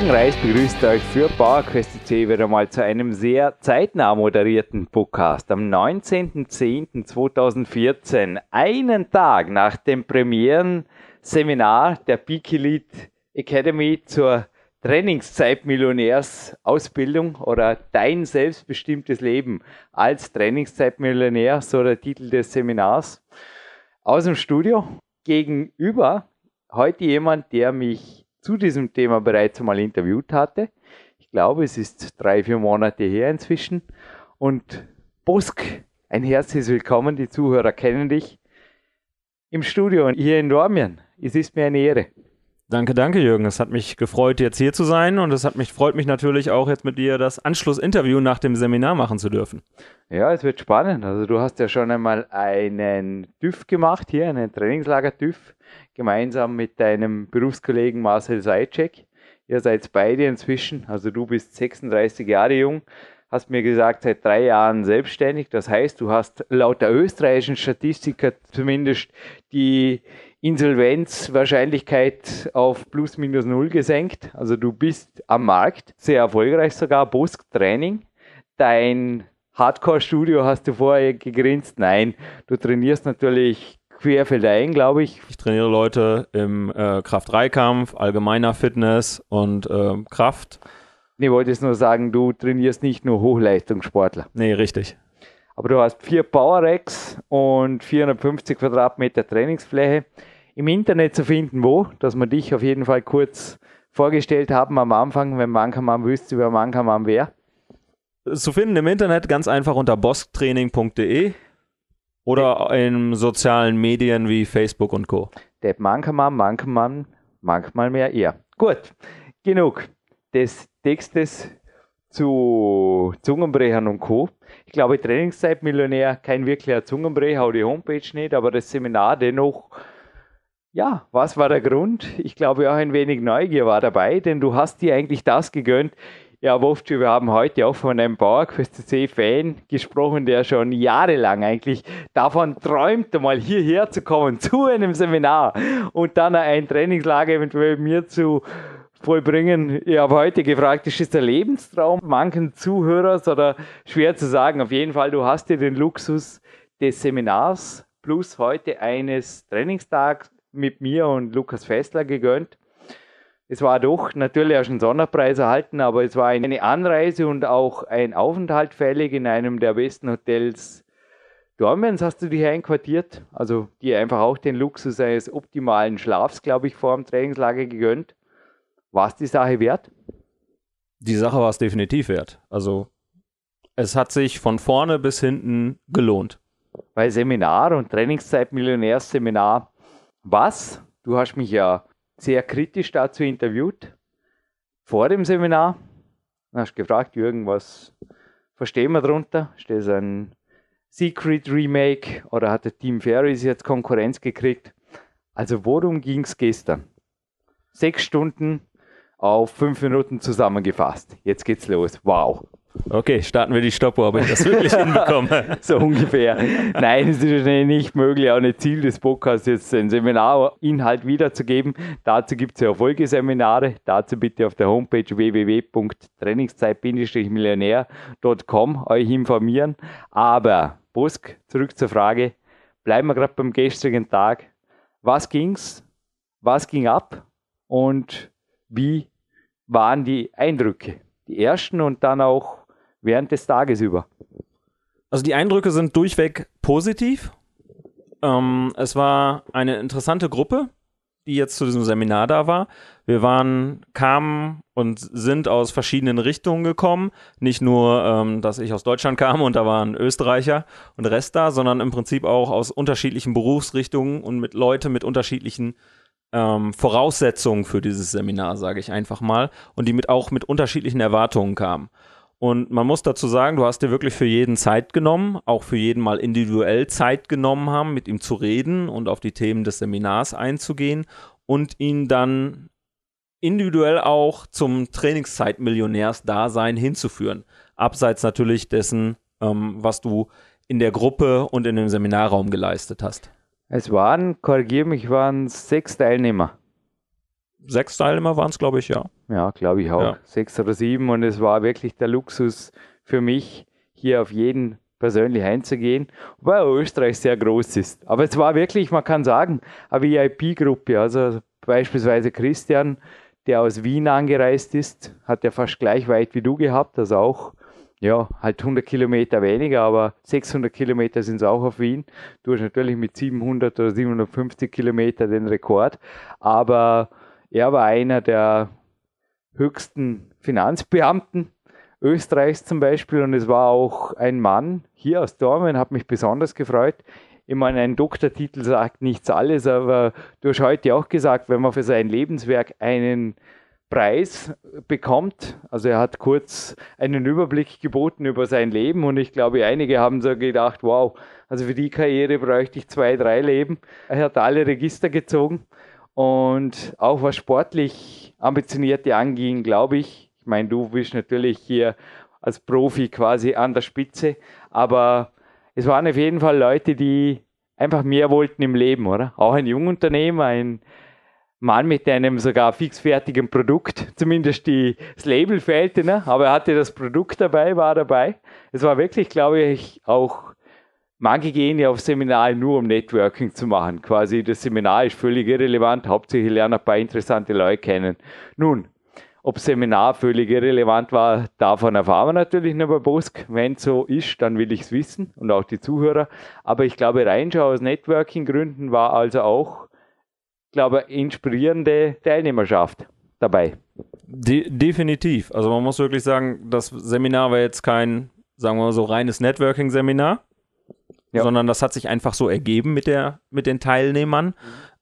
Jürgen Reis begrüßt euch für PowerQuest C wieder mal zu einem sehr zeitnah moderierten Podcast am 19.10.2014, einen Tag nach dem Premieren-Seminar der Peak Elite Academy zur Trainingszeitmillionärsausbildung oder dein selbstbestimmtes Leben als Trainingszeitmillionär, so der Titel des Seminars. Aus dem Studio gegenüber heute jemand, der mich zu diesem Thema bereits einmal interviewt hatte. Ich glaube, es ist drei, vier Monate her inzwischen. Und Busk, ein herzliches Willkommen. Die Zuhörer kennen dich im Studio hier in Dormien. Es ist mir eine Ehre. Danke, danke, Jürgen. Es hat mich gefreut, jetzt hier zu sein und es hat mich freut mich natürlich auch jetzt mit dir das Anschlussinterview nach dem Seminar machen zu dürfen. Ja, es wird spannend. Also du hast ja schon einmal einen TÜV gemacht hier, einen Trainingslager TÜV, gemeinsam mit deinem Berufskollegen Marcel Seitschek. Ihr seid beide inzwischen, also du bist 36 Jahre jung, hast mir gesagt, seit drei Jahren selbstständig. Das heißt, du hast laut der österreichischen Statistiker zumindest die Insolvenzwahrscheinlichkeit auf plus minus null gesenkt. Also du bist am Markt, sehr erfolgreich sogar, Bosk Training. Dein Hardcore-Studio hast du vorher gegrinst. Nein, du trainierst natürlich querfeldein, glaube ich. Ich trainiere Leute im äh, Kraft-3-Kampf, allgemeiner Fitness und äh, Kraft. Ich wollte jetzt nur sagen, du trainierst nicht nur Hochleistungssportler. Nee, richtig. Aber du hast vier Power Racks und 450 Quadratmeter Trainingsfläche im Internet zu finden, wo, dass wir dich auf jeden Fall kurz vorgestellt haben am Anfang, wenn Mankermann wüsste, wer Mankermann wäre. Zu finden im Internet ganz einfach unter bosktraining.de oder in sozialen Medien wie Facebook und Co. Der Mankermann, Mankermann, manchmal mehr er. Gut, genug des Textes zu Zungenbrechern und Co. Ich glaube, Trainingszeitmillionär, kein wirklicher Zungenbrecher, auch die Homepage nicht, aber das Seminar dennoch, ja, was war der Grund? Ich glaube auch ein wenig Neugier war dabei, denn du hast dir eigentlich das gegönnt. Ja, Wolfschi, wir haben heute auch von einem Bauerquest C-Fan gesprochen, der schon jahrelang eigentlich davon träumt, mal hierher zu kommen zu einem Seminar und dann ein Trainingslager eventuell mir zu vollbringen. Ich habe heute gefragt, ist das der Lebenstraum manchen Zuhörers oder schwer zu sagen? Auf jeden Fall, du hast dir den Luxus des Seminars plus heute eines Trainingstags mit mir und Lukas Fessler gegönnt. Es war doch natürlich auch schon Sonderpreis erhalten, aber es war eine Anreise und auch ein Aufenthalt fällig in einem der besten Hotels Dormiens hast du dich einquartiert, also dir einfach auch den Luxus eines optimalen Schlafs, glaube ich, vor dem Trainingslager gegönnt. War es die Sache wert? Die Sache war es definitiv wert. Also es hat sich von vorne bis hinten gelohnt. Weil Seminar und Trainingszeit Millionärsseminar, was? Du hast mich ja sehr kritisch dazu interviewt vor dem Seminar. Du hast gefragt, Jürgen, was verstehen wir darunter? Ist das ein Secret Remake oder hat der Team Ferris jetzt Konkurrenz gekriegt? Also worum ging es gestern? Sechs Stunden auf fünf Minuten zusammengefasst. Jetzt geht's los. Wow. Okay, starten wir die Stoppuhr, ob ich das wirklich hinbekomme. so ungefähr. Nein, es ist nicht möglich, auch nicht Ziel des Podcasts, jetzt einen Seminarinhalt wiederzugeben. Dazu gibt es ja Folgeseminare. Dazu bitte auf der Homepage www.trainingszeit-millionär.com euch informieren. Aber, Busk, zurück zur Frage. Bleiben wir gerade beim gestrigen Tag. Was ging's? Was ging ab? Und wie waren die Eindrücke? Die ersten und dann auch während des Tages über. Also die Eindrücke sind durchweg positiv. Ähm, es war eine interessante Gruppe. die jetzt zu diesem Seminar da war. Wir waren, kamen und sind aus verschiedenen Richtungen gekommen. Nicht nur, ähm, dass ich aus Deutschland kam und da waren Österreicher und Rest da, sondern im Prinzip auch aus unterschiedlichen Berufsrichtungen und mit Leute mit unterschiedlichen ähm, Voraussetzungen für dieses Seminar, sage ich einfach mal, und die mit auch mit unterschiedlichen Erwartungen kamen. Und man muss dazu sagen, du hast dir wirklich für jeden Zeit genommen, auch für jeden mal individuell Zeit genommen haben, mit ihm zu reden und auf die Themen des Seminars einzugehen und ihn dann individuell auch zum Trainingszeitmillionärsdasein hinzuführen. Abseits natürlich dessen, ähm, was du in der Gruppe und in dem Seminarraum geleistet hast. Es waren, korrigiere mich, waren sechs Teilnehmer sechs Teilnehmer waren es, glaube ich, ja. Ja, glaube ich auch. Ja. Sechs oder sieben. Und es war wirklich der Luxus für mich, hier auf jeden persönlich einzugehen, weil Österreich sehr groß ist. Aber es war wirklich, man kann sagen, eine VIP-Gruppe. Also beispielsweise Christian, der aus Wien angereist ist, hat ja fast gleich weit wie du gehabt, also auch ja, halt 100 Kilometer weniger, aber 600 Kilometer sind es auch auf Wien. Du hast natürlich mit 700 oder 750 Kilometer den Rekord, aber er war einer der höchsten Finanzbeamten Österreichs zum Beispiel und es war auch ein Mann hier aus Dormen, hat mich besonders gefreut. Ich meine, ein Doktortitel sagt nichts alles, aber du hast heute auch gesagt, wenn man für sein Lebenswerk einen Preis bekommt. Also er hat kurz einen Überblick geboten über sein Leben und ich glaube, einige haben so gedacht, wow, also für die Karriere bräuchte ich zwei, drei Leben. Er hat alle Register gezogen und auch was sportlich Ambitionierte anging, glaube ich, ich meine, du bist natürlich hier als Profi quasi an der Spitze, aber es waren auf jeden Fall Leute, die einfach mehr wollten im Leben, oder? Auch ein Jungunternehmer, ein Mann mit einem sogar fixfertigen Produkt, zumindest die, das Label fehlte, ne? aber er hatte das Produkt dabei, war dabei. Es war wirklich, glaube ich, auch Manche gehen ja auf Seminare nur, um Networking zu machen. Quasi das Seminar ist völlig irrelevant. Hauptsächlich lernen ein paar interessante Leute kennen. Nun, ob Seminar völlig irrelevant war, davon erfahren wir natürlich nicht bei Bosk. Wenn so ist, dann will ich es wissen und auch die Zuhörer. Aber ich glaube, Reinschau aus Networking-Gründen war also auch, glaube inspirierende Teilnehmerschaft dabei. De definitiv. Also man muss wirklich sagen, das Seminar war jetzt kein, sagen wir mal so, reines Networking-Seminar ja. sondern das hat sich einfach so ergeben mit, der, mit den Teilnehmern. Mhm.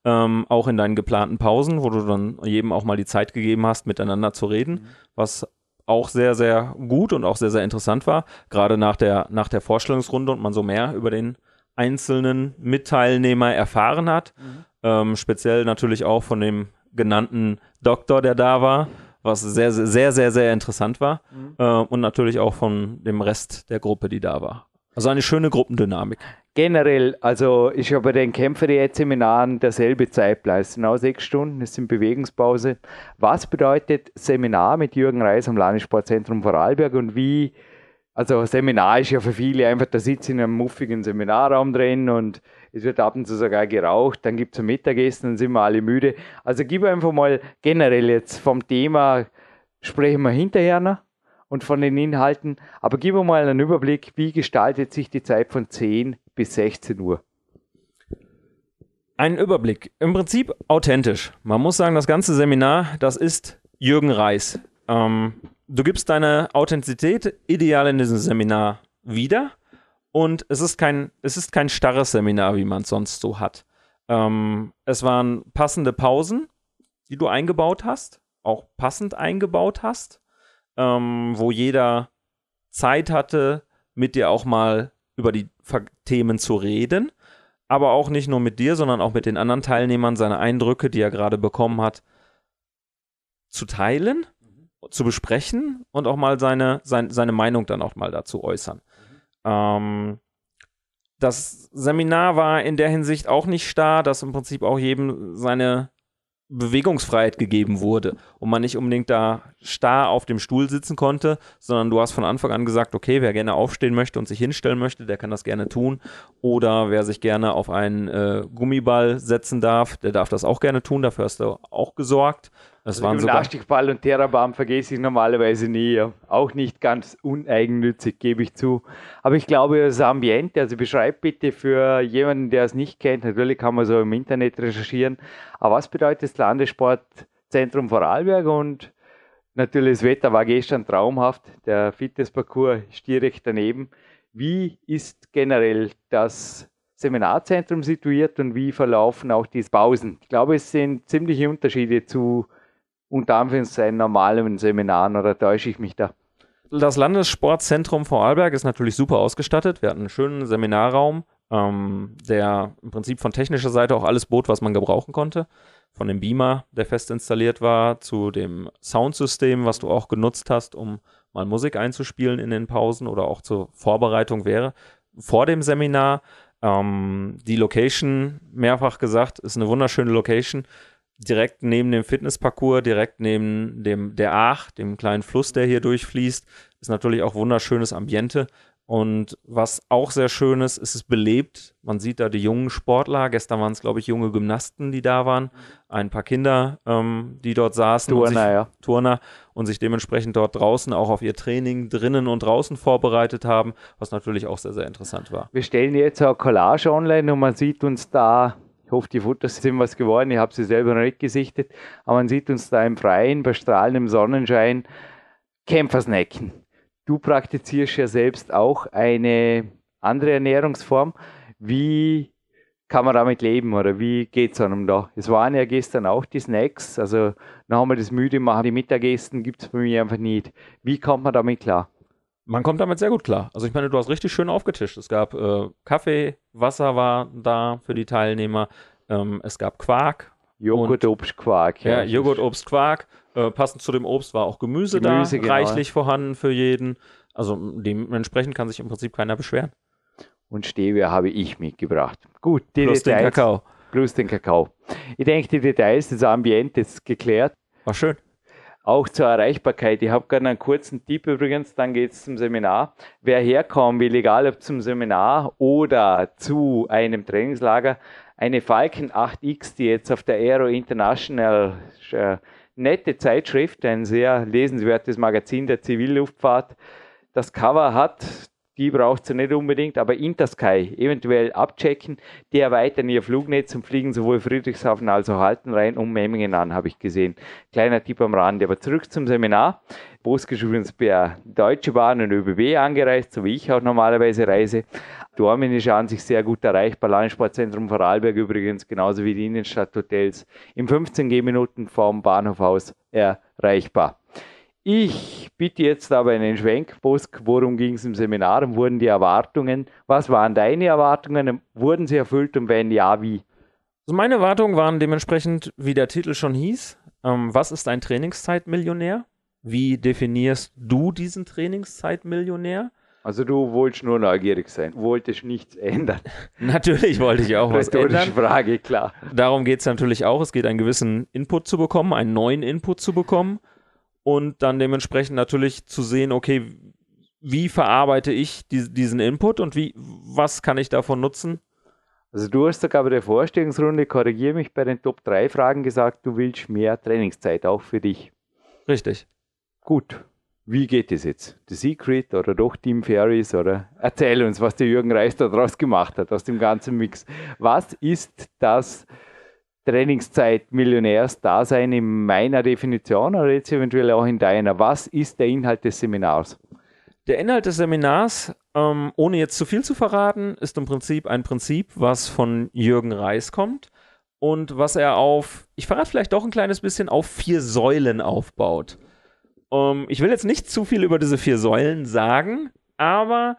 Ähm, auch in deinen geplanten Pausen, wo du dann jedem auch mal die Zeit gegeben hast, miteinander zu reden, mhm. was auch sehr, sehr gut und auch sehr, sehr interessant war, gerade nach der, nach der Vorstellungsrunde und man so mehr über den einzelnen Mitteilnehmer erfahren hat. Mhm. Ähm, speziell natürlich auch von dem genannten Doktor, der da war, was sehr, sehr, sehr, sehr, sehr interessant war. Mhm. Äh, und natürlich auch von dem Rest der Gruppe, die da war. Also eine schöne Gruppendynamik. Generell, also ist ja bei den Kämpfer-Seminaren derselbe Zeitplan. Auch sechs Stunden, es sind Bewegungspause. Was bedeutet Seminar mit Jürgen Reis am Landessportzentrum Vorarlberg und wie, also Seminar ist ja für viele einfach, da sitzt in einem muffigen Seminarraum drin und es wird ab und zu sogar geraucht, dann gibt es ein Mittagessen, dann sind wir alle müde. Also gib einfach mal generell jetzt vom Thema, sprechen wir hinterher noch und von den Inhalten. Aber gib mir mal einen Überblick, wie gestaltet sich die Zeit von 10 bis 16 Uhr? Ein Überblick. Im Prinzip authentisch. Man muss sagen, das ganze Seminar, das ist Jürgen Reis. Ähm, du gibst deine Authentizität ideal in diesem Seminar wieder. Und es ist kein, es ist kein starres Seminar, wie man es sonst so hat. Ähm, es waren passende Pausen, die du eingebaut hast, auch passend eingebaut hast ähm, wo jeder Zeit hatte, mit dir auch mal über die Themen zu reden. Aber auch nicht nur mit dir, sondern auch mit den anderen Teilnehmern seine Eindrücke, die er gerade bekommen hat, zu teilen, mhm. zu besprechen und auch mal seine, sein, seine Meinung dann auch mal dazu äußern. Mhm. Ähm, das Seminar war in der Hinsicht auch nicht starr, dass im Prinzip auch jedem seine Bewegungsfreiheit gegeben wurde und man nicht unbedingt da starr auf dem Stuhl sitzen konnte, sondern du hast von Anfang an gesagt, okay, wer gerne aufstehen möchte und sich hinstellen möchte, der kann das gerne tun. Oder wer sich gerne auf einen äh, Gummiball setzen darf, der darf das auch gerne tun, dafür hast du auch gesorgt. Es Also Gymnastikball und Terrabahn vergesse ich normalerweise nie. Ja. Auch nicht ganz uneigennützig, gebe ich zu. Aber ich glaube, das Ambiente, also beschreib bitte für jemanden, der es nicht kennt, natürlich kann man so im Internet recherchieren, aber was bedeutet das Landessportzentrum Vorarlberg und natürlich das Wetter war gestern traumhaft, der Fitnessparcours ist direkt daneben. Wie ist generell das Seminarzentrum situiert und wie verlaufen auch die Pausen? Ich glaube, es sind ziemliche Unterschiede zu unter Anführungszeichen normalen Seminaren oder täusche ich mich da? das Landessportzentrum Vorarlberg ist natürlich super ausgestattet. Wir hatten einen schönen Seminarraum, ähm, der im Prinzip von technischer Seite auch alles bot, was man gebrauchen konnte. Von dem Beamer, der fest installiert war, zu dem Soundsystem, was du auch genutzt hast, um mal Musik einzuspielen in den Pausen oder auch zur Vorbereitung wäre. Vor dem Seminar ähm, die Location, mehrfach gesagt, ist eine wunderschöne Location. Direkt neben dem Fitnessparcours, direkt neben dem der Aach, dem kleinen Fluss, der hier durchfließt, ist natürlich auch wunderschönes Ambiente. Und was auch sehr schön ist, ist es belebt. Man sieht da die jungen Sportler. Gestern waren es, glaube ich, junge Gymnasten, die da waren. Ein paar Kinder, ähm, die dort saßen. und sich, Turner, ja. Turner und sich dementsprechend dort draußen auch auf ihr Training drinnen und draußen vorbereitet haben, was natürlich auch sehr, sehr interessant war. Wir stellen jetzt eine Collage online und man sieht uns da, ich hoffe, die Fotos sind was geworden, ich habe sie selber noch nicht gesichtet, aber man sieht uns da im Freien, bei strahlendem Sonnenschein, Kämpfersnacken. Du praktizierst ja selbst auch eine andere Ernährungsform. Wie kann man damit leben oder wie geht es einem da? Es waren ja gestern auch die Snacks, also wir das müde machen, die Mittagessen gibt es bei mir einfach nicht. Wie kommt man damit klar? Man kommt damit sehr gut klar. Also ich meine, du hast richtig schön aufgetischt. Es gab äh, Kaffee, Wasser war da für die Teilnehmer. Ähm, es gab Quark. Joghurt, Obst, Quark. Ja, Joghurt, Obst, Quark. Äh, passend zu dem Obst war auch Gemüse, Gemüse, da, genau. reichlich vorhanden für jeden. Also dementsprechend kann sich im Prinzip keiner beschweren. Und Stevia habe ich mitgebracht. Gut, die Plus den Details. Kakao. Plus den Kakao. Ich denke, die Details des Ambientes ist geklärt. War schön. Auch zur Erreichbarkeit. Ich habe gerade einen kurzen Tipp übrigens, dann geht es zum Seminar. Wer herkommen will, egal ob zum Seminar oder zu einem Trainingslager, eine Falcon 8X, die jetzt auf der Aero International äh, nette Zeitschrift, ein sehr lesenswertes Magazin der Zivilluftfahrt, das Cover hat, die braucht sie nicht unbedingt, aber Intersky eventuell abchecken. Die erweitern ihr Flugnetz und fliegen sowohl Friedrichshafen als auch Haltenrhein und Memmingen an, habe ich gesehen. Kleiner Tipp am Rande. Aber zurück zum Seminar. Bosk übrigens per Deutsche Bahn und ÖBB angereist, so wie ich auch normalerweise reise. Dormen ist an sich sehr gut erreichbar. Landessportzentrum Vorarlberg übrigens, genauso wie die Innenstadthotels. Im 15 Gehminuten vom Bahnhof aus erreichbar. Ich bitte jetzt aber einen Schwenk, Bosk, worum ging es im Seminar und wurden die Erwartungen, was waren deine Erwartungen, wurden sie erfüllt und wenn ja, wie? Also meine Erwartungen waren dementsprechend, wie der Titel schon hieß, ähm, was ist ein Trainingszeitmillionär? Wie definierst du diesen Trainingszeitmillionär? Also du wolltest nur neugierig sein, wolltest nichts ändern. Natürlich wollte ich auch was ändern. Frage, klar. Darum geht es natürlich auch. Es geht einen gewissen Input zu bekommen, einen neuen Input zu bekommen und dann dementsprechend natürlich zu sehen, okay, wie verarbeite ich die, diesen Input und wie, was kann ich davon nutzen? Also du hast sogar bei der Vorstellungsrunde, korrigiere mich, bei den Top 3 Fragen gesagt, du willst mehr Trainingszeit, auch für dich. Richtig. Gut, wie geht es jetzt? The Secret oder doch Team Ferries oder erzähl uns, was der Jürgen Reis da draus gemacht hat, aus dem ganzen Mix. Was ist das Trainingszeit-Millionärs-Dasein in meiner Definition oder jetzt eventuell auch in deiner? Was ist der Inhalt des Seminars? Der Inhalt des Seminars, ähm, ohne jetzt zu viel zu verraten, ist im Prinzip ein Prinzip, was von Jürgen Reis kommt und was er auf, ich verrate vielleicht doch ein kleines bisschen, auf vier Säulen aufbaut. Ähm, ich will jetzt nicht zu viel über diese vier Säulen sagen, aber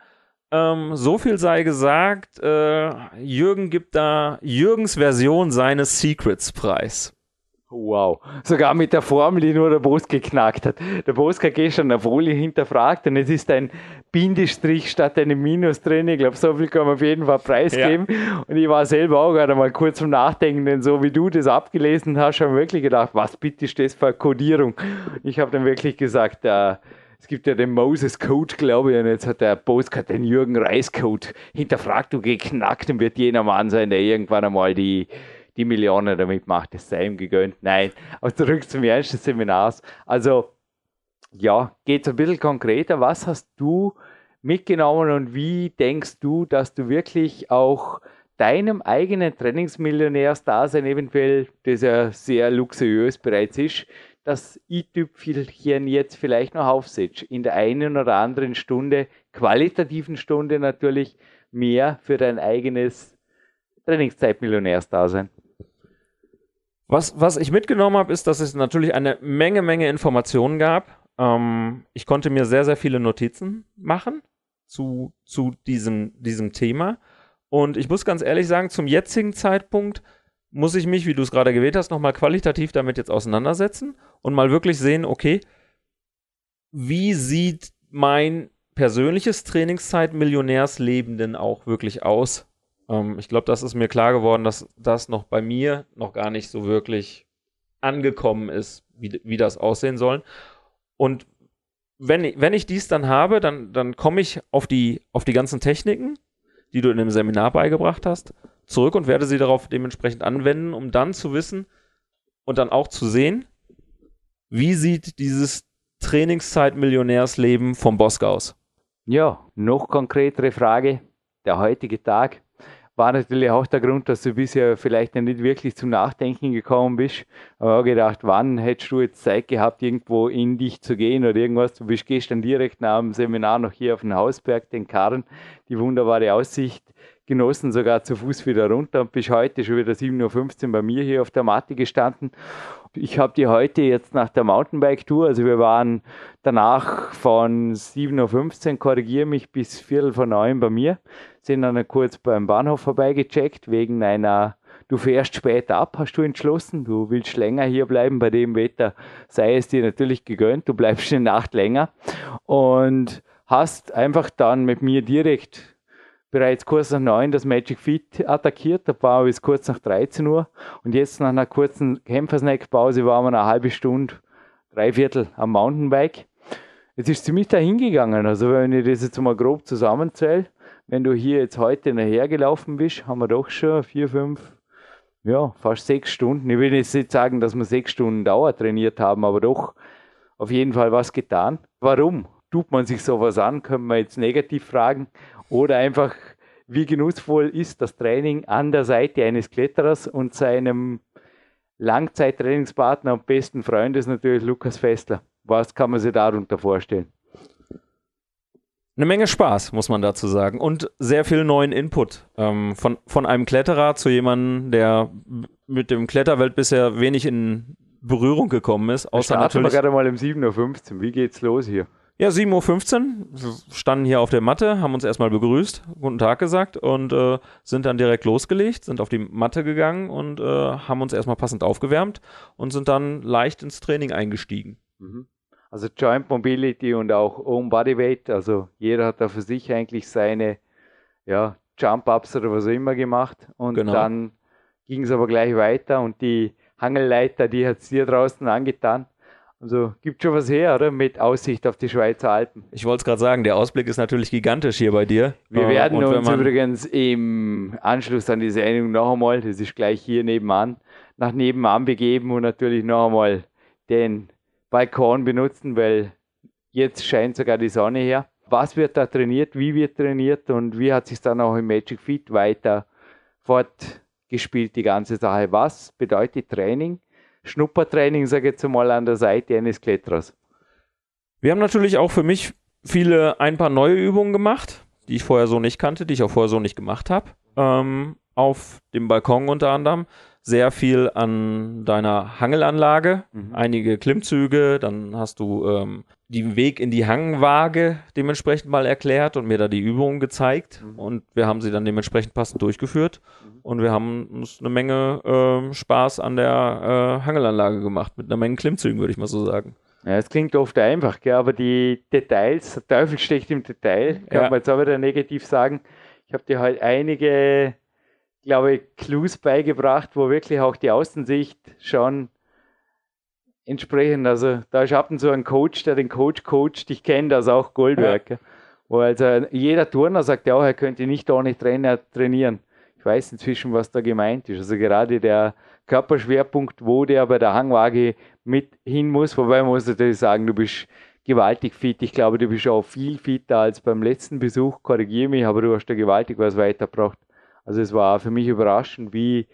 ähm, so viel sei gesagt, äh, Jürgen gibt da Jürgens Version seines Secrets preis. Wow, sogar mit der Formel, die nur der Boss geknackt hat. Der Boss hat gestern eine Folie hinterfragt und es ist ein Bindestrich statt einem Minus drin. Ich glaube, so viel kann man auf jeden Fall preisgeben. Ja. Und ich war selber auch gerade mal kurz zum Nachdenken, denn so wie du das abgelesen hast, habe ich wirklich gedacht, was bitte ist das für eine Codierung? Ich habe dann wirklich gesagt, äh, es gibt ja den Moses Code, glaube ich, und jetzt hat der gerade den Jürgen Reis Code hinterfragt und geknackt und wird jener Mann sein, der irgendwann einmal die, die Millionen damit macht, das sei ihm gegönnt. Nein, aber zurück zum Ernst des Seminars. Also, ja, geht es ein bisschen konkreter. Was hast du mitgenommen und wie denkst du, dass du wirklich auch deinem eigenen Trainingsmillionärsdasein eventuell, das ja sehr luxuriös bereits ist, das i-Tüpfelchen jetzt vielleicht noch aufsetzt. In der einen oder anderen Stunde, qualitativen Stunde natürlich, mehr für dein eigenes Trainingszeitmillionärsdasein. Was, was ich mitgenommen habe, ist, dass es natürlich eine Menge, Menge Informationen gab. Ähm, ich konnte mir sehr, sehr viele Notizen machen zu, zu diesem, diesem Thema. Und ich muss ganz ehrlich sagen, zum jetzigen Zeitpunkt muss ich mich, wie du es gerade gewählt hast, nochmal qualitativ damit jetzt auseinandersetzen und mal wirklich sehen, okay, wie sieht mein persönliches Trainingszeit-Millionärsleben denn auch wirklich aus? Ähm, ich glaube, das ist mir klar geworden, dass das noch bei mir noch gar nicht so wirklich angekommen ist, wie, wie das aussehen soll. Und wenn, ich, wenn ich dies dann habe, dann, dann komme ich auf die, auf die ganzen Techniken, die du in dem Seminar beigebracht hast, zurück und werde sie darauf dementsprechend anwenden, um dann zu wissen und dann auch zu sehen, wie sieht dieses Trainingszeit-Millionärsleben vom Bosk aus? Ja, noch konkretere Frage. Der heutige Tag war natürlich auch der Grund, dass du bisher vielleicht nicht wirklich zum Nachdenken gekommen bist. Aber auch gedacht, wann hättest du jetzt Zeit gehabt, irgendwo in dich zu gehen oder irgendwas? Du bist gestern direkt nach dem Seminar noch hier auf den Hausberg, den Karren, die wunderbare Aussicht genossen, sogar zu Fuß wieder runter. Und bist heute schon wieder 7.15 Uhr bei mir hier auf der Matte gestanden. Ich habe die heute jetzt nach der Mountainbike-Tour, also wir waren danach von 7.15 Uhr, korrigiere mich, bis Viertel von neun bei mir, sind dann kurz beim Bahnhof vorbeigecheckt, wegen einer du fährst später ab, hast du entschlossen, du willst länger hier bleiben bei dem Wetter, sei es dir natürlich gegönnt, du bleibst eine Nacht länger. Und hast einfach dann mit mir direkt bereits kurz nach neun das Magic Feet attackiert. Da war bis kurz nach 13 Uhr. Und jetzt nach einer kurzen Kämpfersnack-Pause waren wir eine halbe Stunde, drei Viertel am Mountainbike. Es ist ziemlich dahin gegangen. Also wenn ich das jetzt mal grob zusammenzähle, wenn du hier jetzt heute nachher gelaufen bist, haben wir doch schon vier, fünf, ja, fast sechs Stunden. Ich will jetzt nicht sagen, dass wir sechs Stunden Dauer trainiert haben, aber doch auf jeden Fall was getan. Warum tut man sich sowas an, können wir jetzt negativ fragen. Oder einfach, wie genussvoll ist das Training an der Seite eines Kletterers und seinem Langzeittrainingspartner und besten Freund ist natürlich Lukas Fessler. Was kann man sich darunter vorstellen? Eine Menge Spaß, muss man dazu sagen. Und sehr viel neuen Input. Ähm, von, von einem Kletterer zu jemandem, der mit dem Kletterwelt bisher wenig in Berührung gekommen ist. Außer Starten natürlich. wir gerade mal um 7.15 Uhr. Wie geht's los hier? Ja, 7.15 Uhr. Standen hier auf der Matte, haben uns erstmal begrüßt, guten Tag gesagt und äh, sind dann direkt losgelegt, sind auf die Matte gegangen und äh, haben uns erstmal passend aufgewärmt und sind dann leicht ins Training eingestiegen. Mhm. Also Joint Mobility und auch Own Bodyweight, also jeder hat da für sich eigentlich seine ja, Jump-Ups oder was auch immer gemacht und genau. dann ging es aber gleich weiter und die Hangelleiter, die hat es dir draußen angetan. Also gibt schon was her, oder? Mit Aussicht auf die Schweizer Alpen. Ich wollte es gerade sagen, der Ausblick ist natürlich gigantisch hier bei dir. Wir äh, werden uns übrigens im Anschluss an die Sendung noch einmal, das ist gleich hier nebenan, nach nebenan begeben und natürlich noch einmal den Balkon benutzen, weil jetzt scheint sogar die Sonne her. Was wird da trainiert, wie wird trainiert und wie hat sich dann auch im Magic Fit weiter fortgespielt, die ganze Sache? Was bedeutet Training? Schnuppertraining, sage ich jetzt mal, an der Seite eines Kletterers. Wir haben natürlich auch für mich viele, ein paar neue Übungen gemacht, die ich vorher so nicht kannte, die ich auch vorher so nicht gemacht habe. Ähm, auf dem Balkon unter anderem sehr viel an deiner Hangelanlage, mhm. einige Klimmzüge, dann hast du ähm, den Weg in die Hangwaage dementsprechend mal erklärt und mir da die Übungen gezeigt mhm. und wir haben sie dann dementsprechend passend durchgeführt mhm. und wir haben uns eine Menge äh, Spaß an der äh, Hangelanlage gemacht, mit einer Menge Klimmzügen, würde ich mal so sagen. Ja, es klingt oft einfach, gell, aber die Details, der Teufel steckt im Detail, kann ja. man jetzt auch wieder negativ sagen. Ich habe dir halt einige glaube ich, Clues beigebracht, wo wirklich auch die Außensicht schon entsprechend, also da ist ab und zu ein Coach, der den Coach coacht, ich kenne das auch Goldwerk. Ja. Wo also jeder Turner sagt ja auch, er könnte nicht ohne Trainer trainieren. Ich weiß inzwischen, was da gemeint ist. Also gerade der Körperschwerpunkt, wo der bei der Hangwaage mit hin muss, wobei man muss natürlich sagen, du bist gewaltig fit. Ich glaube, du bist auch viel fitter als beim letzten Besuch. Korrigiere mich, aber du hast da gewaltig was weitergebracht. Also es war für mich überraschend, wie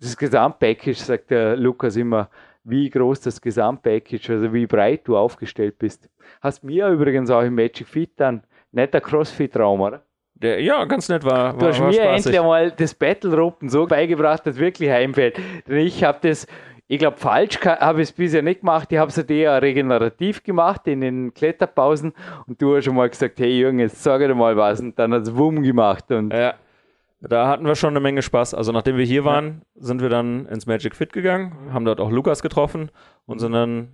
das Gesamtpackage, sagt der Lukas immer, wie groß das Gesamtpackage, also wie breit du aufgestellt bist. Hast mir übrigens auch im Magic Fit dann netter Crossfit-Raum, oder? Der, ja, ganz nett war. Du war, hast war mir spaßig. endlich einmal das Battle-Ropen so beigebracht, dass wirklich heimfällt. Denn ich habe das, ich glaube, falsch habe ich es bisher nicht gemacht. Ich habe es halt eher regenerativ gemacht in den Kletterpausen. Und du hast schon mal gesagt, hey Jürgen, jetzt sag dir mal was. Und dann hat es Wumm gemacht. Und Ja. Da hatten wir schon eine Menge Spaß. Also nachdem wir hier waren, sind wir dann ins Magic Fit gegangen, haben dort auch Lukas getroffen und sind dann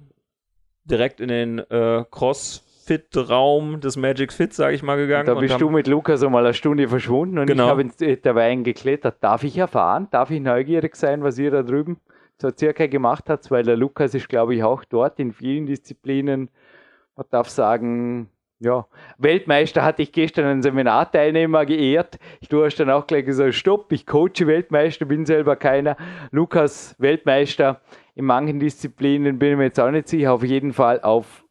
direkt in den äh, Crossfit-Raum des Magic Fit, sage ich mal, gegangen. da bist du mit Lukas einmal eine Stunde verschwunden und Genau. ich habe ins- äh, dabei geklettert. Darf ich erfahren? Darf ich neugierig sein, was ihr da drüben so circa gemacht habt? Weil der Lukas ist, glaube ich, auch dort in vielen Disziplinen, man darf sagen, ja, Weltmeister hatte ich gestern einen Seminarteilnehmer geehrt. Du hast dann auch gleich gesagt, stopp, ich coache Weltmeister, bin selber keiner. Lukas, Weltmeister in manchen Disziplinen, bin ich mir jetzt auch nicht sicher, auf jeden Fall auf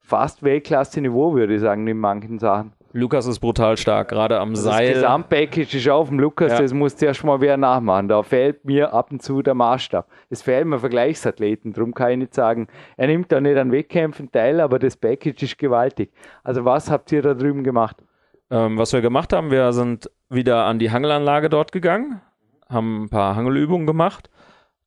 fast Weltklasse-Niveau, würde ich sagen, in manchen Sachen. Lukas ist brutal stark, gerade am Das Seil. Gesamtpackage ist auf dem Lukas, Ja. das muss zuerst mal wer nachmachen. Da fehlt mir ab und zu der Maßstab. Es fehlen mir Vergleichsathleten, darum kann ich nicht sagen, er nimmt da nicht an Wettkämpfen teil, aber das Package ist gewaltig. Also was habt ihr da drüben gemacht? Ähm, was wir gemacht haben, wir sind wieder an die Hangelanlage dort gegangen, haben ein paar Hangelübungen gemacht.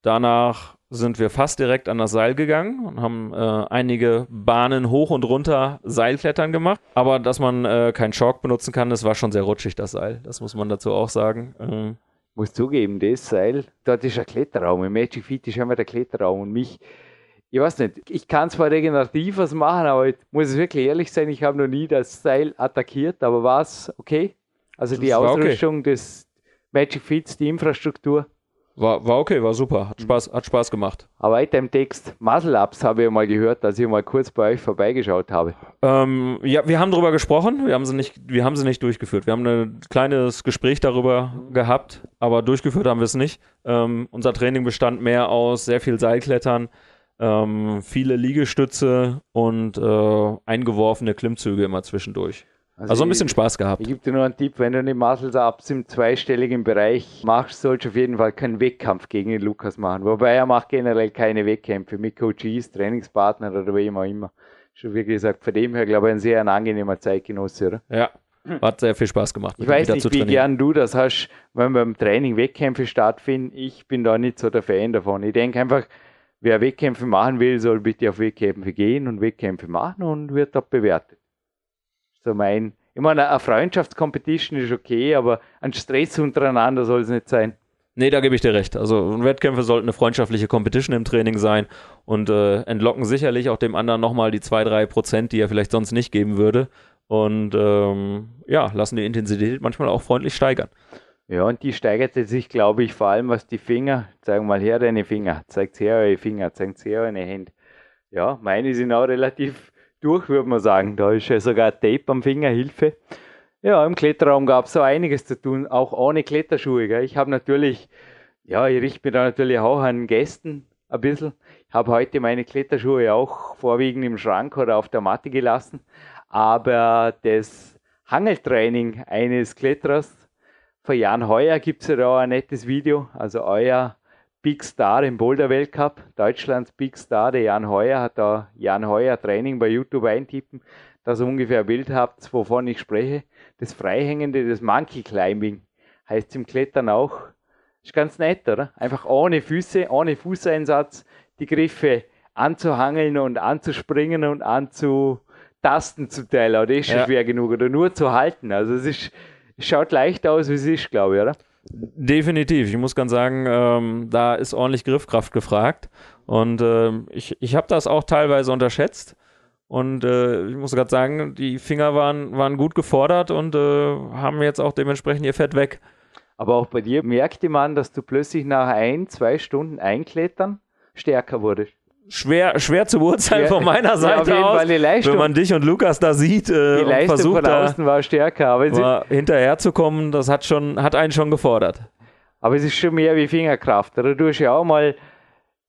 Danach sind wir fast direkt an das Seil gegangen und haben äh, einige Bahnen hoch und runter Seilklettern gemacht. Aber dass man äh, keinen Chalk benutzen kann, das war schon sehr rutschig, das Seil. Das muss man dazu auch sagen. Ähm, muss zugeben, das Seil, dort ist ein Kletterraum. Im Magic Fit ist immer der Kletterraum und mich, ich weiß nicht, ich kann zwar regenerativ was machen, aber ich muss es wirklich ehrlich sein, ich habe noch nie das Seil attackiert, aber war es okay? Also die Das okay. Ausrüstung des Magic Fits, die Infrastruktur. War, war okay, war super, hat Spaß, hat Spaß gemacht. Aber weiter im Text, Muscle Ups habe ich mal gehört, dass ich mal kurz bei euch vorbeigeschaut habe. Ähm, ja, wir haben darüber gesprochen, wir haben, sie nicht, wir haben sie nicht durchgeführt. Wir haben ein kleines Gespräch darüber gehabt, aber durchgeführt haben wir es nicht. Ähm, unser Training bestand mehr aus sehr viel Seilklettern, ähm, viele Liegestütze und äh, eingeworfene Klimmzüge immer zwischendurch. Also ein bisschen Spaß gehabt. Ich gebe dir nur einen Tipp, wenn du die Muscle Ups im zweistelligen Bereich machst, sollst du auf jeden Fall keinen Wettkampf gegen den Lukas machen. Wobei er macht generell keine Wettkämpfe mit Coaches, Trainingspartner oder wem auch immer. Schon wie gesagt, von dem her glaube ich ein sehr ein angenehmer Zeitgenosse, oder? Ja, hat sehr viel Spaß gemacht. Ich weiß nicht, wie gern du das hast, wenn beim Training Wettkämpfe stattfinden. Ich bin da nicht so der Fan davon. Ich denke einfach, wer Wettkämpfe machen will, soll bitte auf Wettkämpfe gehen und Wettkämpfe machen und wird dort bewertet. So mein, ich meine, eine Freundschaftscompetition ist okay, aber ein Stress untereinander soll es nicht sein. Nee, da gebe ich dir recht. Also Wettkämpfe sollten eine freundschaftliche Competition im Training sein und äh, entlocken sicherlich auch dem anderen nochmal die 2-3 Prozent, die er vielleicht sonst nicht geben würde. Und ähm, ja, lassen die Intensität manchmal auch freundlich steigern. Ja, und die steigerte sich, glaube ich, vor allem was die Finger, zeig mal her deine Finger, zeigt her eure Finger, zeigt her eure Hände. Ja, meine sind auch relativ durch, würde man sagen. Da ist ja sogar Tape am Finger, Hilfe. Ja, im Kletterraum gab es so einiges zu tun, auch ohne Kletterschuhe. Gell. Ich habe natürlich, ja, ich richte mich da natürlich auch an Gästen ein bisschen. Ich habe heute meine Kletterschuhe auch vorwiegend im Schrank oder auf der Matte gelassen. Aber das Hangeltraining eines Kletterers von Jan Heuer gibt es ja da ein nettes Video. Also euer Big Star im Boulder Weltcup, Deutschlands Big Star, der Jan Heuer, hat da Jan Heuer Training bei YouTube eintippen, dass ihr ungefähr ein Bild habt, wovon ich spreche. Das Freihängende, das Monkey Climbing, heißt im Klettern auch. Ist ganz nett, oder? Einfach ohne Füße, ohne Fußeinsatz, die Griffe anzuhangeln und anzuspringen und anzutasten zum Teil. Aber das ist schon Ja. schwer genug. Oder nur zu halten. Also es ist, es schaut leicht aus, wie es ist, glaube ich, oder? Definitiv. Ich muss ganz sagen, ähm, da ist ordentlich Griffkraft gefragt. Und ähm, ich, ich habe das auch teilweise unterschätzt. Und äh, ich muss gerade sagen, die Finger waren, waren gut gefordert und äh, haben jetzt auch dementsprechend ihr Fett weg. Aber auch bei dir merkte man, dass du plötzlich nach ein, zwei Stunden einklettern stärker wurdest. Schwer, schwer zu beurteilen Ja, von meiner ja, Seite jeden aus. Leistung. Wenn man dich und Lukas da sieht äh, Die Leistung versucht von da außen war stärker, aber mal hinterherzukommen, das hat schon, hat einen schon gefordert. aber es ist schon mehr wie Fingerkraft. Oder du hast ja auch mal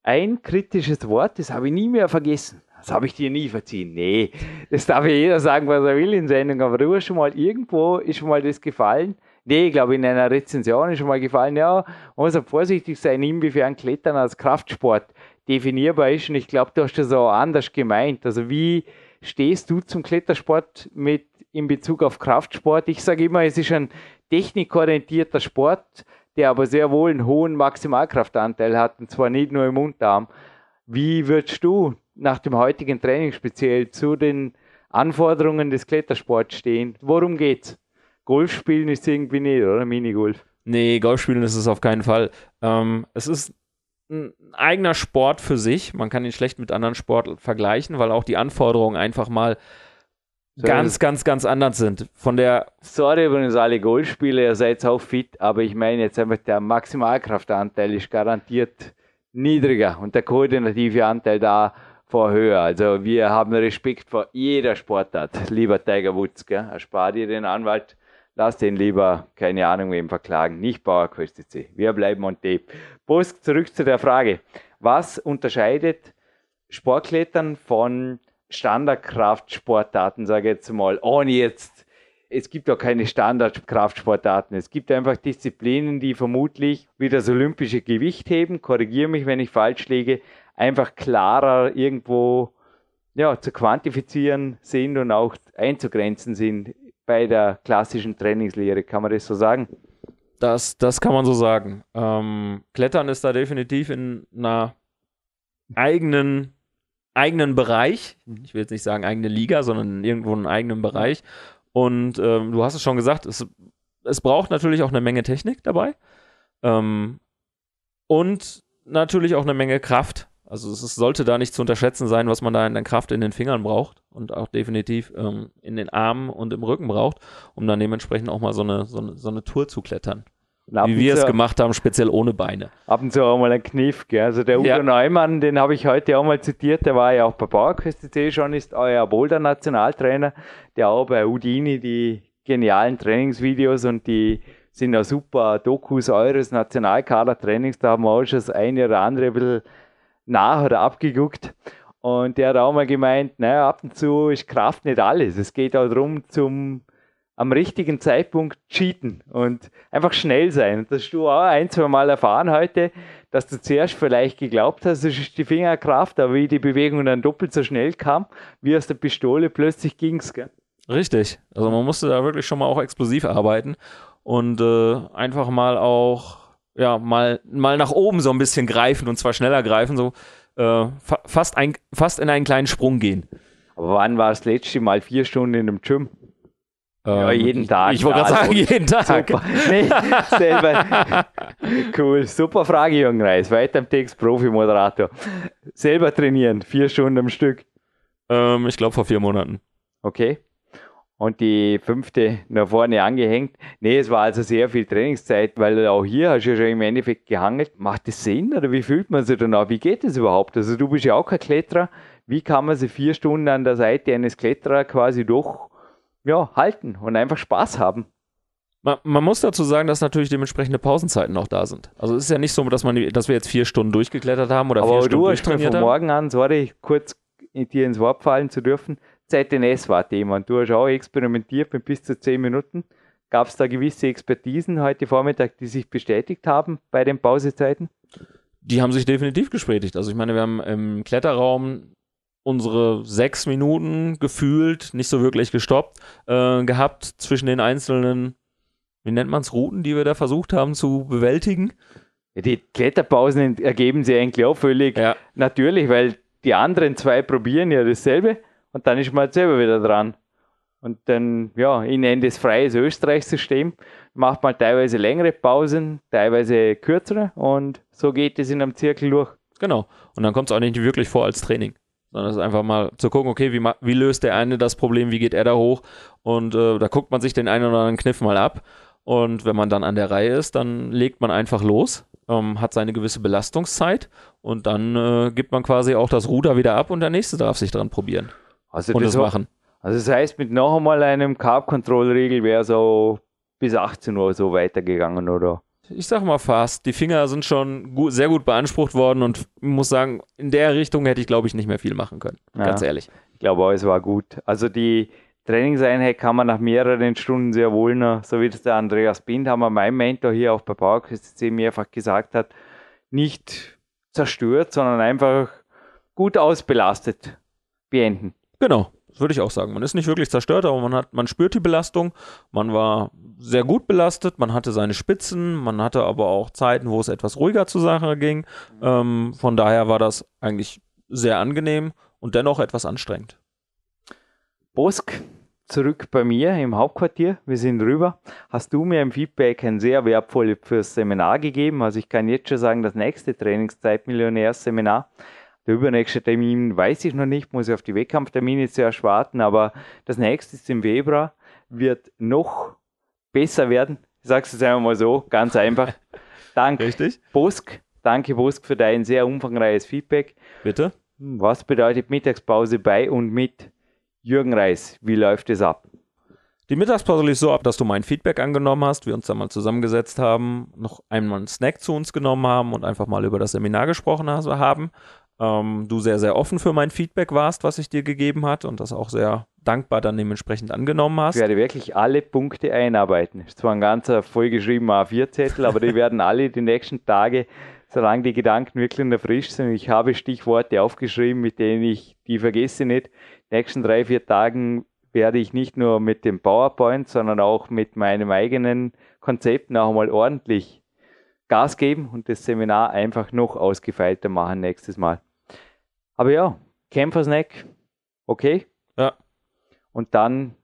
ein kritisches Wort, das habe ich nie mehr vergessen. Das habe ich dir nie verziehen. Nee, das darf ja jeder sagen, was er will in Sendung, aber du hast schon mal irgendwo, ist schon mal das gefallen. Nee, ich glaube, in einer Rezension ist schon mal gefallen, ja, man muss auch vorsichtig sein, inwiefern Klettern als Kraftsport definierbar ist. Und ich glaube, du hast das auch anders gemeint. Also wie stehst du zum Klettersport mit in Bezug auf Kraftsport? Ich sage immer, es ist ein technikorientierter Sport, der aber sehr wohl einen hohen Maximalkraftanteil hat, und zwar nicht nur im Unterarm. Wie würdest du nach dem heutigen Training speziell zu den Anforderungen des Klettersports stehen? Worum geht's? Golf spielen ist irgendwie nicht, oder? Minigolf. Nee, Golf spielen ist es auf keinen Fall. Ähm, es ist ein eigener Sport für sich. Man kann ihn schlecht mit anderen Sportlern vergleichen, weil auch die Anforderungen einfach mal So ganz, ganz, ganz anders sind. Von der, Sorry übrigens alle Golfspieler, ihr seid auch fit, aber ich meine jetzt einfach, der Maximalkraftanteil ist garantiert niedriger und der koordinative Anteil da vor höher. Also wir haben Respekt vor jeder Sportart. Lieber Tiger Woods, gell? erspar dir den Anwalt, lass den lieber, keine Ahnung, wem verklagen, nicht CC. Wir bleiben on tape. Post, zurück zu der Frage. Was unterscheidet Sportklettern von Standardkraftsportarten, sage ich jetzt mal, ohne jetzt, es gibt auch keine Standardkraftsportarten. Es gibt einfach Disziplinen, die vermutlich wie das olympische Gewichtheben, korrigiere mich, wenn ich falsch liege, einfach klarer irgendwo ja, zu quantifizieren sind und auch einzugrenzen sind bei der klassischen Trainingslehre. Kann man das so sagen? das, das kann man so sagen. Ähm, Klettern ist da definitiv in einer eigenen, eigenen Bereich. Ich will jetzt nicht sagen eigene Liga, sondern irgendwo einen eigenen Bereich. Und ähm, du hast es schon gesagt, es, es braucht natürlich auch eine Menge Technik dabei. Ähm, und natürlich auch eine Menge Kraft. Also es ist, sollte da nicht zu unterschätzen sein, was man da in der Kraft in den Fingern braucht und auch definitiv ähm, in den Armen und im Rücken braucht, um dann dementsprechend auch mal so eine, so eine, so eine Tour zu klettern. Wie wir es gemacht haben, speziell ohne Beine. ab und zu auch mal ein Kniff. Gell? Also der Udo Ja. Neumann, den habe ich heute auch mal zitiert, der war ja auch bei PowerQuest.de schon, ist euer Boulder-Nationaltrainer, der auch bei Udini die genialen Trainingsvideos und die sind ja super Dokus eures Nationalkader-Trainings, da haben wir auch schon das eine oder andere ein bisschen nach oder abgeguckt. Und der hat auch mal gemeint, naja, ab und zu ist Kraft nicht alles. Es geht auch darum, zum am richtigen Zeitpunkt cheaten und einfach schnell sein. Und das hast du auch ein, zwei Mal erfahren heute, dass du zuerst vielleicht geglaubt hast, es ist die Fingerkraft, aber wie die Bewegung dann doppelt so schnell kam, wie aus der Pistole plötzlich ging's. Gell? Richtig. Also man musste da wirklich schon mal auch explosiv arbeiten und äh, einfach mal auch, ja, mal, mal nach oben so ein bisschen greifen und zwar schneller greifen, so äh, fa fast, ein, fast in einen kleinen Sprung gehen. Aber wann war das letzte Mal vier Stunden in dem Gym? Ja, Ähm, jeden Tag. Ich, wollte Ja, gerade sagen, jeden Tag. Super. Nee, selber. Cool, super Frage, Jürgen Reis. Weiter im Text, Profi-Moderator. Selber trainieren, vier Stunden am Stück. Ähm, ich glaube vor vier Monaten. Okay. Und die fünfte nach vorne angehängt. Nee, es war also sehr viel Trainingszeit, weil auch hier hast du ja schon im Endeffekt gehangelt. Macht das Sinn oder wie fühlt man sich danach? Wie geht das überhaupt? Also du bist ja auch kein Kletterer. Wie kann man sich vier Stunden an der Seite eines Kletterers quasi doch ja, halten und einfach Spaß haben? Man, man muss dazu sagen, dass natürlich dementsprechende Pausenzeiten auch da sind. Also es ist ja nicht so, dass, man, dass wir jetzt vier Stunden durchgeklettert haben oder vier Aber Stunden du hast mir von morgen an, sorry, kurz dir ins Wort fallen zu dürfen, ZNS war Thema und du hast auch experimentiert mit bis zu zehn Minuten. Gab es da gewisse Expertisen heute Vormittag, die sich bestätigt haben bei den Pausezeiten? Die haben sich definitiv bestätigt. Also ich meine, wir haben im Kletterraum unsere sechs Minuten gefühlt, nicht so wirklich gestoppt, äh, gehabt zwischen den einzelnen, wie nennt man es, Routen, die wir da versucht haben zu bewältigen. Die Kletterpausen ergeben sich eigentlich auch völlig Ja. natürlich, weil die anderen zwei probieren ja dasselbe und dann ist man halt selber wieder dran. Und dann, ja, ich nenne das freies Österreich-System, macht man teilweise längere Pausen, teilweise kürzere und so geht es in einem Zirkel durch. Genau. Und dann kommt es auch nicht wirklich vor als Training. Sondern es ist einfach mal zu gucken, okay, wie, wie löst der eine das Problem, wie geht er da hoch? Und äh, da guckt man sich den einen oder anderen Kniff mal ab. Und wenn man dann an der Reihe ist, dann legt man einfach los. ähm, hat seine gewisse Belastungszeit und dann äh, gibt man quasi auch das Ruder wieder ab und der nächste darf sich dran probieren Also und das, das machen. also das heißt, mit noch einmal einem Carb-Control-Regel wäre so bis 18 Uhr so weitergegangen, oder? Ich sag mal fast. Die Finger sind schon gut, sehr gut beansprucht worden und ich muss sagen, in der Richtung hätte ich, glaube ich, nicht mehr viel machen können. Ja. Ganz ehrlich. Ich glaube auch, es war gut. Also die Trainingseinheit kann man nach mehreren Stunden sehr wohl noch, so wie das der Andreas Bindhammer, mein Mentor hier auch bei PowerQuest mehrfach gesagt hat, nicht zerstört, sondern einfach gut ausbelastet beenden. Genau, das würde ich auch sagen. Man ist nicht wirklich zerstört, aber man hat, man spürt die Belastung. Man war sehr gut belastet, man hatte seine Spitzen, man hatte aber auch Zeiten, wo es etwas ruhiger zur Sache ging. Ähm, von daher war das eigentlich sehr angenehm und dennoch etwas anstrengend. Bosk, zurück bei mir im Hauptquartier. Wir sind rüber. Hast du mir im Feedback ein sehr wertvolles fürs Seminar gegeben? Also ich kann jetzt schon sagen, das nächste Trainingszeit-Millionärs-Seminar, der übernächste Termin weiß ich noch nicht, muss ich auf die Wettkampftermine zuerst warten, aber das nächste ist im Februar, wird noch besser werden. Ich sage es jetzt einfach mal so, ganz einfach. Dank Richtig? Bosk, danke Bosk für dein sehr umfangreiches Feedback. Bitte? Was bedeutet Mittagspause bei und mit Jürgen Reis? Wie läuft es ab? Die Mittagspause lief so ab, dass du mein Feedback angenommen hast, wir uns dann mal zusammengesetzt haben, noch einmal einen Snack zu uns genommen haben und einfach mal über das Seminar gesprochen haben. Ähm, du sehr, sehr offen für mein Feedback warst, was ich dir gegeben hat und das auch sehr dankbar dann dementsprechend angenommen hast. Ich werde wirklich alle Punkte einarbeiten. Ist zwar ein ganzer vollgeschriebener A4-Zettel, aber die werden alle die nächsten Tage, solange die Gedanken wirklich noch frisch sind. Ich habe Stichworte aufgeschrieben, mit denen ich die vergesse nicht. Die nächsten drei, vier Tagen werde ich nicht nur mit dem PowerPoint, sondern auch mit meinem eigenen Konzept noch einmal ordentlich Gas geben und das Seminar einfach noch ausgefeilter machen nächstes Mal. Aber ja, Kämpfersnack, okay. Ja. Und dann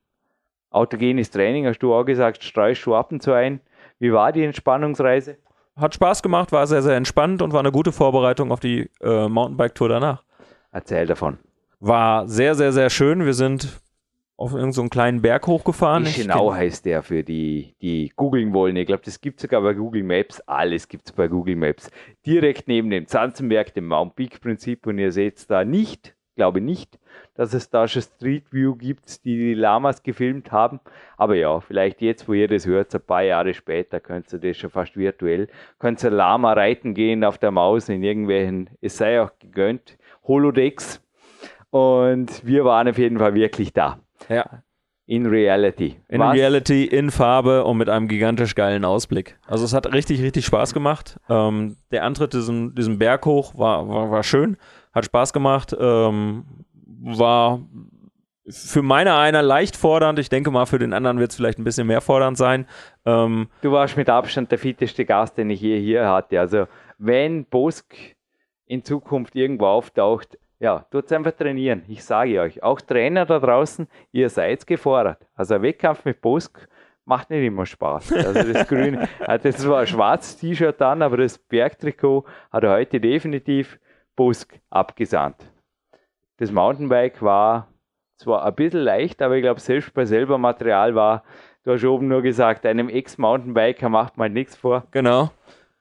autogenes Training, hast du auch gesagt, streust du ab und zu ein. Wie war die Entspannungsreise? Hat Spaß gemacht, war sehr, sehr entspannt und war eine gute Vorbereitung auf die äh, Mountainbike-Tour danach. Erzähl davon. War sehr, sehr, sehr schön. Wir sind auf irgendeinen so einen kleinen Berg hochgefahren. Genau heißt der für die, die googeln wollen. Ich glaube, das gibt es sogar bei Google Maps. Alles gibt es bei Google Maps. Direkt neben dem Zanzenberg, dem Mount Peak Prinzip. Und ihr seht da nicht, glaube nicht, dass es da schon Street View gibt, die die Lamas gefilmt haben. Aber ja, vielleicht jetzt, wo ihr das hört, ein paar Jahre später, könnt ihr das schon fast virtuell, könnt ihr Lama reiten gehen auf der Maus in irgendwelchen, es sei auch gegönnt, Holodecks. Und wir waren auf jeden Fall wirklich da. Ja, In Reality. in Was- Reality, in Farbe und mit einem gigantisch geilen Ausblick. Also es hat richtig, richtig Spaß gemacht. Ähm, der Antritt diesen, diesen Berg hoch war, war, war schön, hat Spaß gemacht, ähm, war für meine einer leicht fordernd. Ich denke mal, für den anderen wird es vielleicht ein bisschen mehr fordernd sein. Ähm, Du warst mit Abstand der fitteste Gast, den ich je hier hatte. Also, wenn Bosk in Zukunft irgendwo auftaucht, ja, tut's einfach trainieren. Ich sage euch, auch Trainer da draußen, ihr seid gefordert. Also, ein Wettkampf mit Bosk macht nicht immer Spaß. Also, das grüne, das war ein schwarzes T-Shirt dann, aber das Bergtrikot hat er heute definitiv Bosk abgesandt. Das Mountainbike war zwar ein bisschen leicht, aber ich glaube, selbst bei selber Material war, du hast oben nur gesagt, einem Ex-Mountainbiker macht man nichts vor. genau.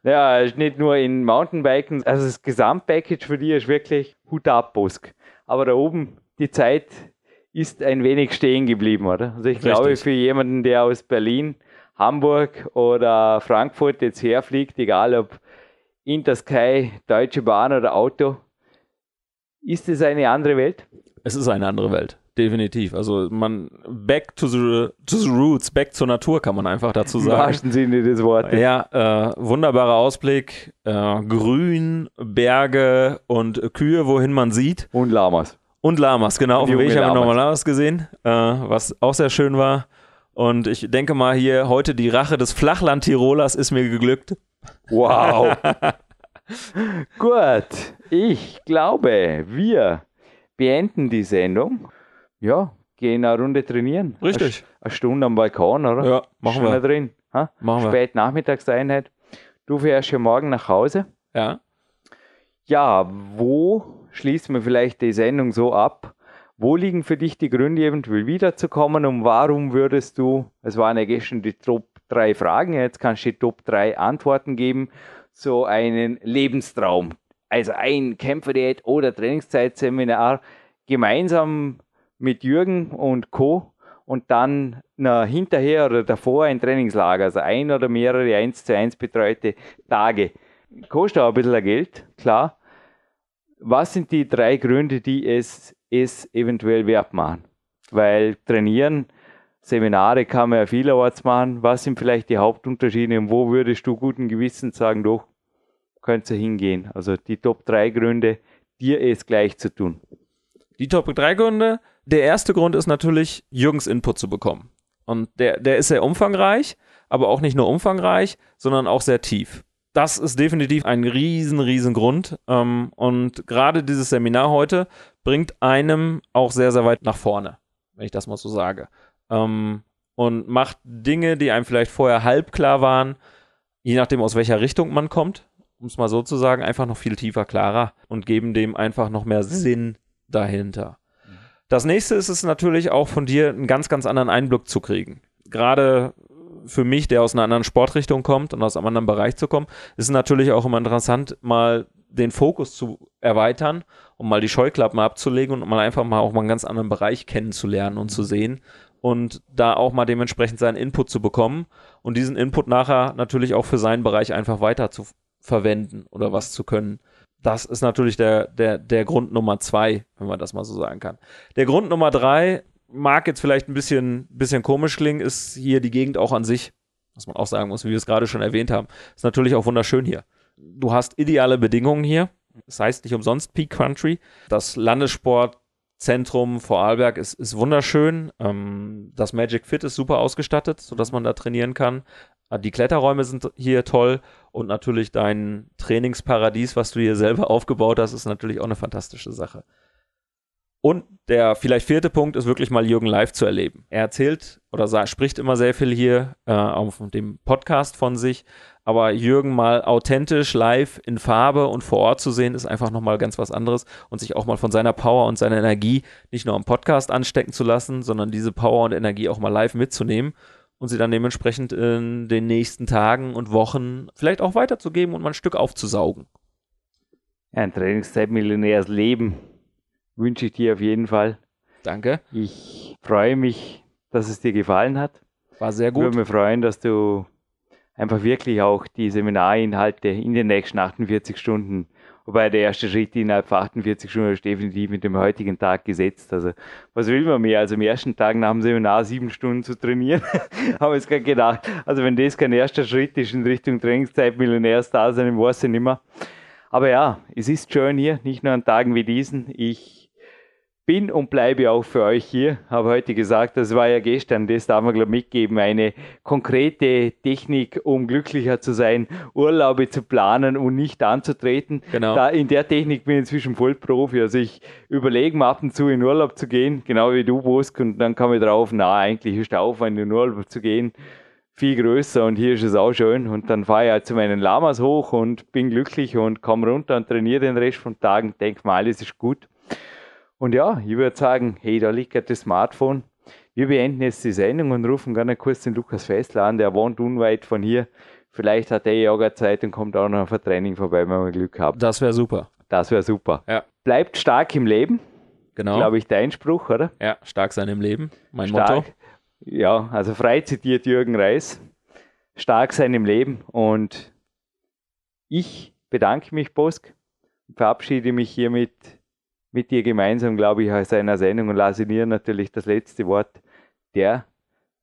Ja, ist nicht nur in Mountainbiken, also das Gesamtpackage für dich ist wirklich Hut ab, Busk. Aber da oben, die Zeit ist ein wenig stehen geblieben, oder? Also ich Richtig. glaube, für jemanden, der aus Berlin, Hamburg oder Frankfurt jetzt herfliegt, egal ob Intersky, Deutsche Bahn oder Auto, ist es eine andere Welt? Es ist eine andere Welt. Definitiv. Also man back to the, to the roots, back zur Natur kann man einfach dazu sagen. wahrsten Sinne des Wortes. Ja, äh, wunderbarer Ausblick, äh, Grün, Berge und Kühe, wohin man sieht. Und Lamas. Und Lamas, genau. Auf dem Weg haben wir nochmal Lamas gesehen, äh, was auch sehr schön war. Und ich denke mal hier, heute die Rache des Flachland-Tirolers ist mir geglückt. Wow. Gut, ich glaube, wir beenden die Sendung. Ja, gehen eine Runde trainieren. Richtig. Eine, eine Stunde am Balkon, oder? Ja, machen Schon wir. drin. Ha? Machen wir. Spät Nachmittagseinheit. Du fährst ja morgen nach Hause. Ja. Ja, wo schließen wir vielleicht die Sendung so ab? Wo liegen für dich die Gründe, eventuell wiederzukommen und warum würdest du, es waren ja gestern die Top 3 Fragen, jetzt kannst du die Top 3 Antworten geben, so einen Lebenstraum. Also ein Kämpferdiät oder Trainingszeitseminar gemeinsam mit Jürgen und Co. und dann na, hinterher oder davor ein Trainingslager, also ein oder mehrere 1 zu 1 betreute Tage. Kostet auch ein bisschen Geld, klar. Was sind die drei Gründe, die es, es eventuell wert machen? Weil trainieren, Seminare kann man ja vielerorts machen. Was sind vielleicht die Hauptunterschiede und wo würdest du guten Gewissens sagen, doch, könnt ihr hingehen? Also die Top 3 Gründe, dir es gleich zu tun. Die Top 3 Gründe. Der erste Grund ist natürlich, Jürgens Input zu bekommen. Und der, der ist sehr umfangreich, aber auch nicht nur umfangreich, sondern auch sehr tief. Das ist definitiv ein riesen, riesen Grund. Ähm, und gerade dieses Seminar heute bringt einem auch sehr, sehr weit nach vorne, wenn ich das mal so sage. Ähm, und macht Dinge, die einem vielleicht vorher halb klar waren, je nachdem aus welcher Richtung man kommt, um es mal so zu sagen, einfach noch viel tiefer, klarer und geben dem einfach noch mehr Sinn dahinter. Das nächste ist es natürlich auch von dir einen ganz, ganz anderen Einblick zu kriegen. Gerade für mich, der aus einer anderen Sportrichtung kommt und aus einem anderen Bereich zu kommen, ist es natürlich auch immer interessant, mal den Fokus zu erweitern und mal die Scheuklappen abzulegen und mal einfach mal auch mal einen ganz anderen Bereich kennenzulernen und zu sehen und da auch mal dementsprechend seinen Input zu bekommen und diesen Input nachher natürlich auch für seinen Bereich einfach weiter zu verwenden oder was zu können. Das ist natürlich der, der, der Grund Nummer zwei, wenn man das mal so sagen kann. Der Grund Nummer drei mag jetzt vielleicht ein bisschen, bisschen komisch klingen, ist hier die Gegend auch an sich, was man auch sagen muss, wie wir es gerade schon erwähnt haben, ist natürlich auch wunderschön hier. Du hast ideale Bedingungen hier. Das heißt nicht umsonst Peak Country. Das Landessportzentrum Vorarlberg ist, ist wunderschön. Ähm, das Magic Fit ist super ausgestattet, sodass man da trainieren kann. Ah, die Kletterräume sind hier toll und natürlich dein Trainingsparadies, was du hier selber aufgebaut hast, ist natürlich auch eine fantastische Sache. Und der vielleicht vierte Punkt ist wirklich mal Jürgen live zu erleben. Er erzählt oder sah, spricht immer sehr viel hier äh, auf dem Podcast von sich, aber Jürgen mal authentisch live in Farbe und vor Ort zu sehen, ist einfach nochmal ganz was anderes und sich auch mal von seiner Power und seiner Energie nicht nur am Podcast anstecken zu lassen, sondern diese Power und Energie auch mal live mitzunehmen und sie dann dementsprechend in den nächsten Tagen und Wochen vielleicht auch weiterzugeben und mal ein Stück aufzusaugen. Ja, ein Trainingszeitmillionärs Leben wünsche ich dir auf jeden Fall. Danke. Ich freue mich, dass es dir gefallen hat. War sehr gut. Ich würde mich freuen, dass du einfach wirklich auch die Seminarinhalte in den nächsten 48 Stunden Wobei der erste Schritt innerhalb von 48 Stunden ist definitiv mit dem heutigen Tag gesetzt. Also was will man mehr? Also am ersten Tag nach dem Seminar sieben Stunden zu trainieren, haben wir jetzt gerade gedacht. Also wenn das kein erster Schritt ist in Richtung Trainingszeit, Millionärstar sein, weiß ich nicht mehr. Aber ja, es ist schön hier, nicht nur an Tagen wie diesen. Ich bin und bleibe auch für euch hier. Habe heute gesagt, das war ja gestern, das darf man glaube mitgeben, eine konkrete Technik, um glücklicher zu sein, Urlaube zu planen und nicht anzutreten. Genau. Da, in der Technik bin ich inzwischen voll Profi. Also ich überlege mir ab und zu in Urlaub zu gehen, genau wie du, Bosk, und dann komme ich drauf, na, eigentlich ist der Aufwand in Urlaub zu gehen viel größer und hier ist es auch schön. Und dann fahre ich halt zu meinen Lamas hoch und bin glücklich und komme runter und trainiere den Rest von Tagen, denke mal, alles ist gut. Und ja, ich würde sagen, hey, da liegt das Smartphone. Wir beenden jetzt die Sendung und rufen gerne kurz den Lukas Fessler an, der wohnt unweit von hier. Vielleicht hat er ja auch Zeit und kommt auch noch auf ein Training vorbei, wenn wir Glück haben. Das wäre super. Das wäre super. Ja. Bleibt stark im Leben. Genau. Glaube ich, dein Spruch, oder? Ja, stark sein im Leben. Mein stark. Motto. Ja, also frei zitiert Jürgen Reis. Stark sein im Leben. Und ich bedanke mich, Bosk, und verabschiede mich hiermit mit dir gemeinsam, glaube ich, aus einer Sendung und lasse dir natürlich das letzte Wort der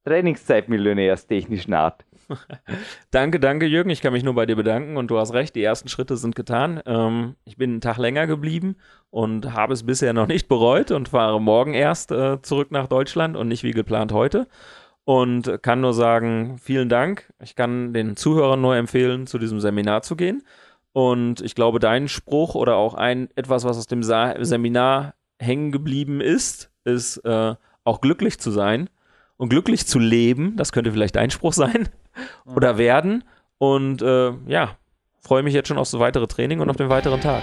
Trainingszeitmillionärs technischen Art. danke, danke, Jürgen. Ich kann mich nur bei dir bedanken und du hast recht, die ersten Schritte sind getan. Ähm, ich bin einen Tag länger geblieben und habe es bisher noch nicht bereut und fahre morgen erst äh, zurück nach Deutschland und nicht wie geplant heute. Und kann nur sagen, vielen Dank. Ich kann den Zuhörern nur empfehlen, zu diesem Seminar zu gehen. Und ich glaube, dein Spruch oder auch ein etwas, was aus dem Sa Seminar hängen geblieben ist, ist äh, auch glücklich zu sein und glücklich zu leben. Das könnte vielleicht dein Spruch sein oder werden. Und äh, ja, freue mich jetzt schon auf das weitere Training und auf den weiteren Tag.